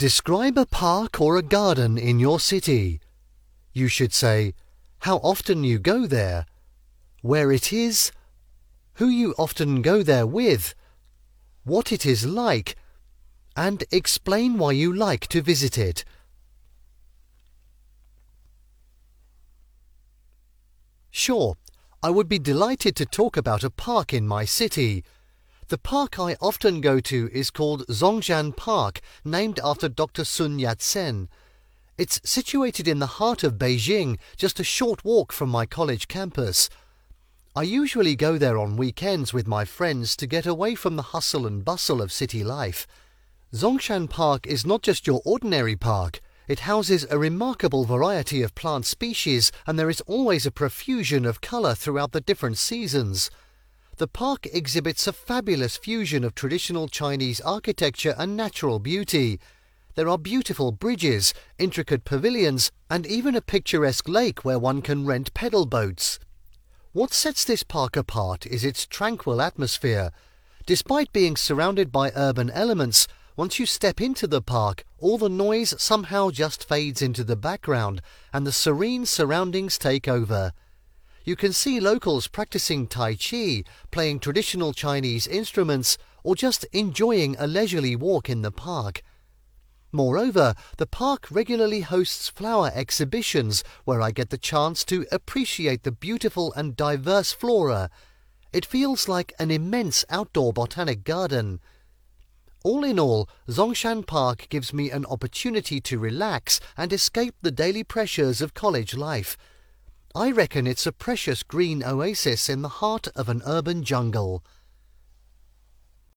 Describe a park or a garden in your city. You should say how often you go there, where it is, who you often go there with, what it is like, and explain why you like to visit it. Sure, I would be delighted to talk about a park in my city. The park I often go to is called Zhongshan Park, named after Dr. Sun Yat-sen. It's situated in the heart of Beijing, just a short walk from my college campus. I usually go there on weekends with my friends to get away from the hustle and bustle of city life. Zhongshan Park is not just your ordinary park. It houses a remarkable variety of plant species and there is always a profusion of colour throughout the different seasons. The park exhibits a fabulous fusion of traditional Chinese architecture and natural beauty. There are beautiful bridges, intricate pavilions, and even a picturesque lake where one can rent pedal boats. What sets this park apart is its tranquil atmosphere. Despite being surrounded by urban elements, once you step into the park, all the noise somehow just fades into the background and the serene surroundings take over. You can see locals practicing Tai Chi, playing traditional Chinese instruments, or just enjoying a leisurely walk in the park. Moreover, the park regularly hosts flower exhibitions where I get the chance to appreciate the beautiful and diverse flora. It feels like an immense outdoor botanic garden. All in all, Zhongshan Park gives me an opportunity to relax and escape the daily pressures of college life. I reckon it's a precious green oasis in the heart of an urban jungle.